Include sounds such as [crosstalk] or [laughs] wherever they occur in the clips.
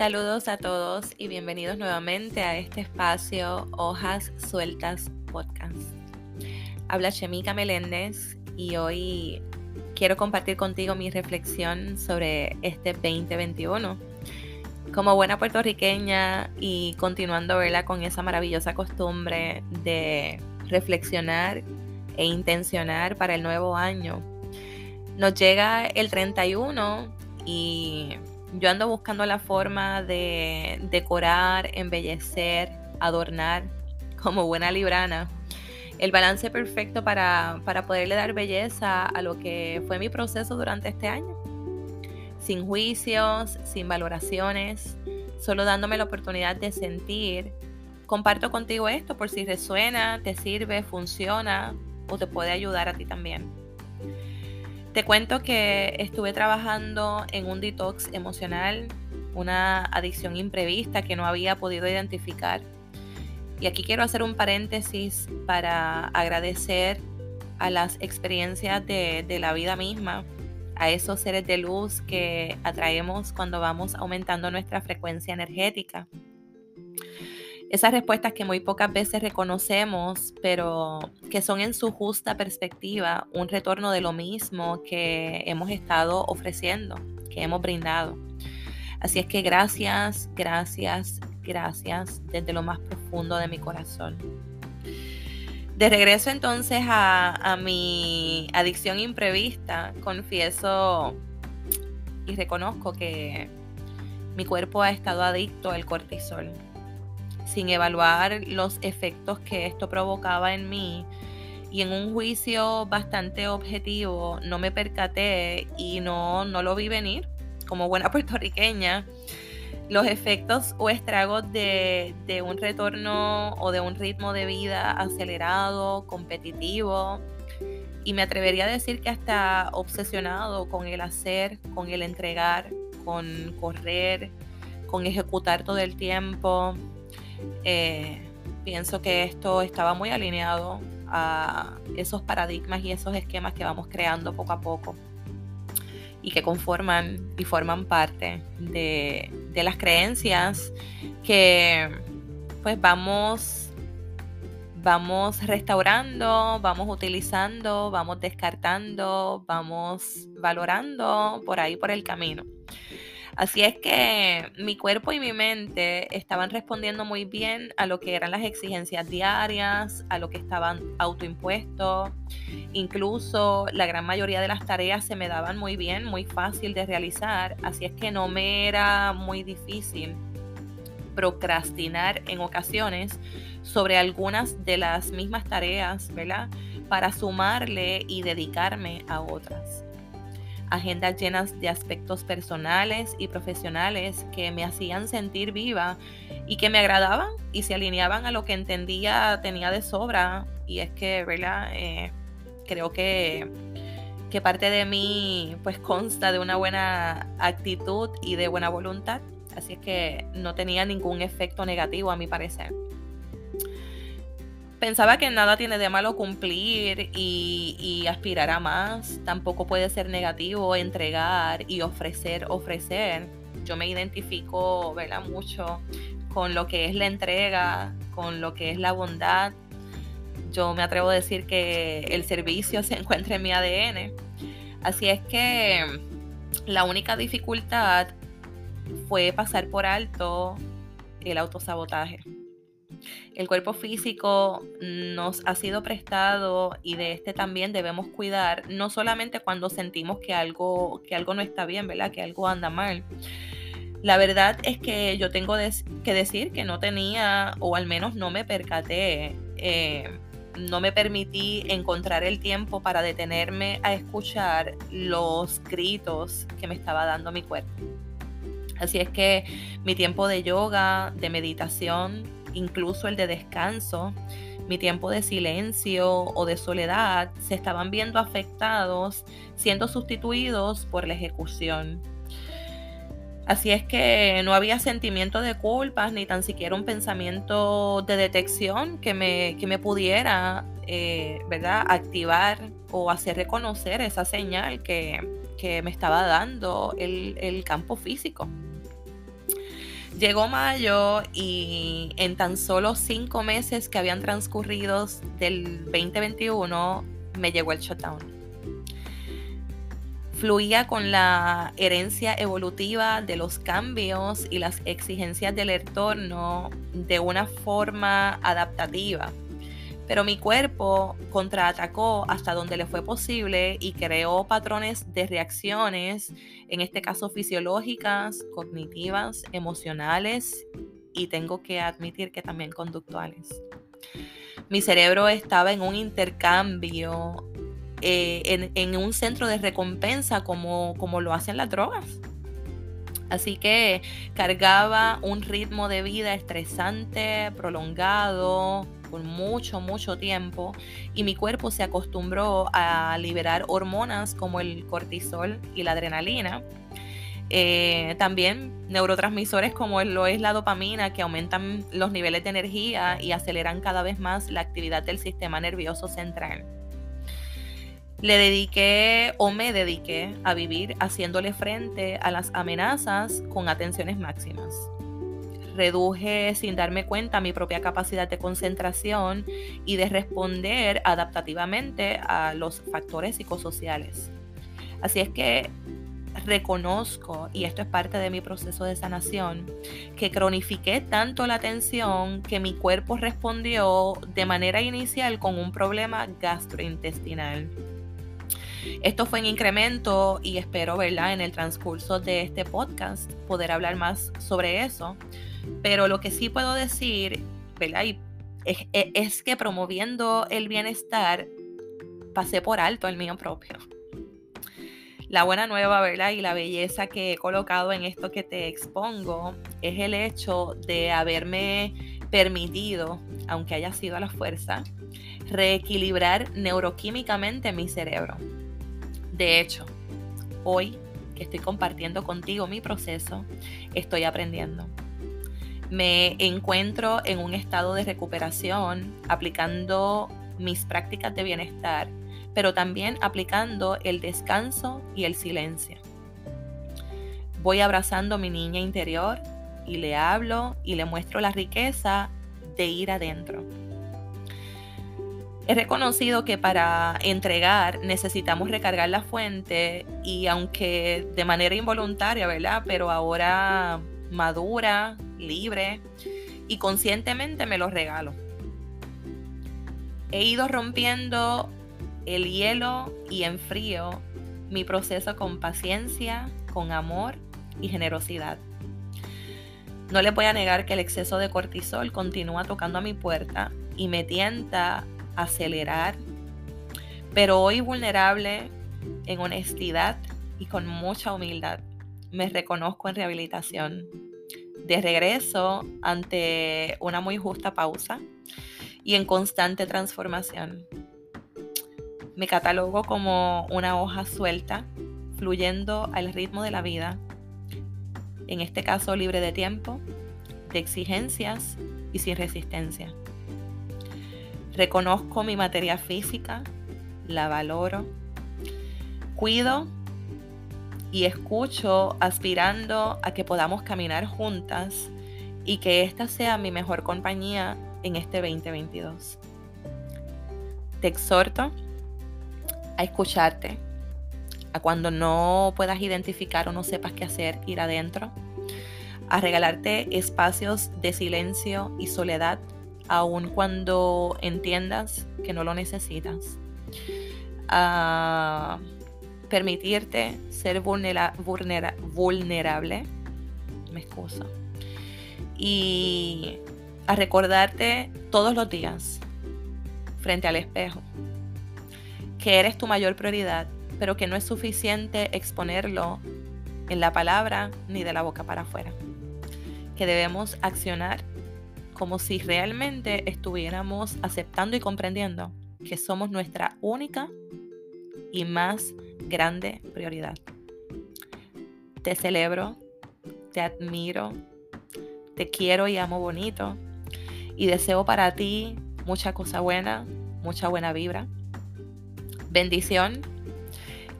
Saludos a todos y bienvenidos nuevamente a este espacio Hojas Sueltas Podcast. Habla Chemica Meléndez y hoy quiero compartir contigo mi reflexión sobre este 2021. Como buena puertorriqueña y continuando verla con esa maravillosa costumbre de reflexionar e intencionar para el nuevo año. Nos llega el 31 y yo ando buscando la forma de decorar, embellecer, adornar [laughs] como buena librana. El balance perfecto para, para poderle dar belleza a lo que fue mi proceso durante este año. Sin juicios, sin valoraciones, solo dándome la oportunidad de sentir. Comparto contigo esto por si resuena, te sirve, funciona o te puede ayudar a ti también. Te cuento que estuve trabajando en un detox emocional, una adicción imprevista que no había podido identificar. Y aquí quiero hacer un paréntesis para agradecer a las experiencias de, de la vida misma, a esos seres de luz que atraemos cuando vamos aumentando nuestra frecuencia energética esas respuestas que muy pocas veces reconocemos, pero que son en su justa perspectiva un retorno de lo mismo que hemos estado ofreciendo, que hemos brindado. Así es que gracias, gracias, gracias desde lo más profundo de mi corazón. De regreso entonces a, mi adicción imprevista, confieso y reconozco que mi cuerpo ha estado adicto al cortisol sin evaluar los efectos que esto provocaba en mí. Y en un juicio bastante objetivo no me percaté y no, no lo vi venir como buena [laughs] puertorriqueña los efectos o estragos de, de, un retorno o de un ritmo de vida acelerado, competitivo. Y me atrevería a decir que hasta obsesionado con el hacer, con el entregar, con correr, con ejecutar todo el tiempo, eh, pienso que esto estaba muy alineado a esos paradigmas y esos esquemas que vamos creando poco a poco y que conforman y forman parte de, de las creencias que pues vamos vamos restaurando, vamos utilizando, vamos descartando, vamos valorando por ahí por el camino. Así es que mi cuerpo y mi mente estaban respondiendo muy bien a lo que eran las exigencias diarias, a lo que estaban autoimpuestos. Incluso la gran mayoría de las tareas se me daban muy bien, muy fácil de realizar. Así es que no me era muy difícil procrastinar en ocasiones sobre algunas de las mismas tareas, ¿verdad? Para sumarle y dedicarme a otras agendas llenas de aspectos personales y profesionales que me hacían sentir viva y que me agradaban y se alineaban a lo que entendía tenía de sobra. Y es que, ¿verdad? Eh, creo que, que parte de mí pues consta de una buena actitud y de buena voluntad. Así es que no tenía ningún efecto negativo a mi parecer pensaba que nada tiene de malo cumplir y, aspirar a más. Tampoco puede ser negativo entregar y ofrecer, ofrecer. Yo me identifico, ¿verdad? Mucho con lo que es la entrega, con lo que es la bondad. Yo me atrevo a decir que el servicio se [laughs] encuentra en mi ADN. Así es que la única dificultad fue pasar por alto el autosabotaje. El cuerpo físico nos ha sido prestado y de este también debemos cuidar, no solamente cuando sentimos que algo, que algo no está bien, ¿verdad? Que algo anda mal. La verdad es que yo tengo que decir que no tenía, o al menos no me percaté, eh, no me permití encontrar el tiempo para detenerme a escuchar los gritos que me estaba dando mi cuerpo. Así es que mi tiempo de yoga, de meditación, incluso el de descanso, mi tiempo de silencio o de soledad se estaban viendo afectados, siendo sustituidos por la ejecución. Así es que no había sentimiento de culpas ni tan siquiera un pensamiento de detección que me, que me pudiera eh, ¿verdad? activar o hacer reconocer esa señal que, me estaba dando el, el campo físico. Llegó mayo y en tan solo cinco meses que habían transcurrido del 2021 me llegó el shutdown. Fluía con la herencia evolutiva de los cambios y las exigencias del entorno de una forma adaptativa pero mi cuerpo contraatacó hasta donde le fue posible y creó patrones de reacciones, en este caso fisiológicas, cognitivas, emocionales y tengo que admitir que también conductuales. Mi cerebro estaba en un intercambio, eh, en, un centro de recompensa como, como lo hacen las drogas. Así que cargaba un ritmo de vida estresante, prolongado, por mucho, mucho tiempo y mi cuerpo se acostumbró a liberar hormonas como el cortisol y la adrenalina. Eh, también neurotransmisores como lo es la dopamina que aumentan los niveles de energía y aceleran cada vez más la actividad del sistema nervioso central. Le dediqué o me dediqué a vivir haciéndole frente a las amenazas con atenciones máximas reduje sin darme cuenta mi propia capacidad de concentración y de responder adaptativamente a los factores psicosociales. Así es que reconozco, y esto es parte de mi proceso de sanación, que cronifiqué tanto la tensión que mi cuerpo respondió de manera inicial con un problema gastrointestinal. Esto fue en incremento y espero, ¿verdad?, en el transcurso de este podcast poder hablar más sobre eso. Pero lo que sí puedo decir, ¿verdad? es, e, es que promoviendo el bienestar, pasé por alto el mío propio. La buena nueva, ¿verdad? Y la belleza que he colocado en esto que te expongo es el hecho de haberme permitido, aunque haya sido a la fuerza, reequilibrar neuroquímicamente mi cerebro. De hecho, hoy que estoy compartiendo contigo mi proceso, estoy aprendiendo me encuentro en un estado de recuperación aplicando mis prácticas de bienestar, pero también aplicando el descanso y el silencio. Voy abrazando a mi niña interior y le hablo y le muestro la riqueza de ir adentro. He reconocido que para entregar necesitamos recargar la fuente y aunque de manera involuntaria, ¿verdad? Pero ahora madura, libre y conscientemente me lo regalo. He ido rompiendo el hielo y en frío mi proceso con paciencia, con amor y generosidad. No le voy a negar que el exceso de cortisol continúa tocando a mi puerta y me tienta acelerar, pero hoy vulnerable, en honestidad y con mucha humildad, me reconozco en rehabilitación de regreso ante una muy justa pausa y en constante transformación. Me catalogo como una hoja suelta, fluyendo al ritmo de la vida, en este caso libre de tiempo, de exigencias y sin resistencia. Reconozco mi materia física, la valoro, cuido y escucho aspirando a que podamos caminar juntas y que esta sea mi mejor compañía en este 2022. Te exhorto a escucharte, a cuando no puedas identificar o no sepas qué hacer, ir adentro, a regalarte espacios de silencio y soledad, aun cuando entiendas que no lo necesitas. A permitirte ser vulnerable, me excuso, y a recordarte todos los días frente al espejo que eres tu mayor prioridad, pero que no es suficiente exponerlo en la palabra ni de la boca para afuera. Que debemos accionar como si realmente estuviéramos aceptando y comprendiendo que somos nuestra única y más grande prioridad. Te celebro, te admiro, te quiero y amo bonito y deseo para ti mucha cosa buena, mucha buena vibra. Bendición,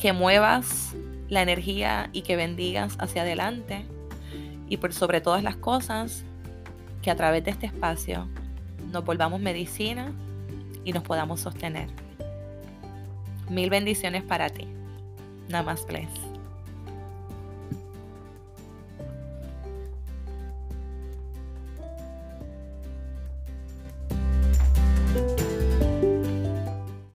que muevas la energía y que bendigas hacia adelante, y por sobre todas las cosas, que a través de este espacio nos volvamos medicina y nos podamos sostener. Mil bendiciones para ti. Namaste.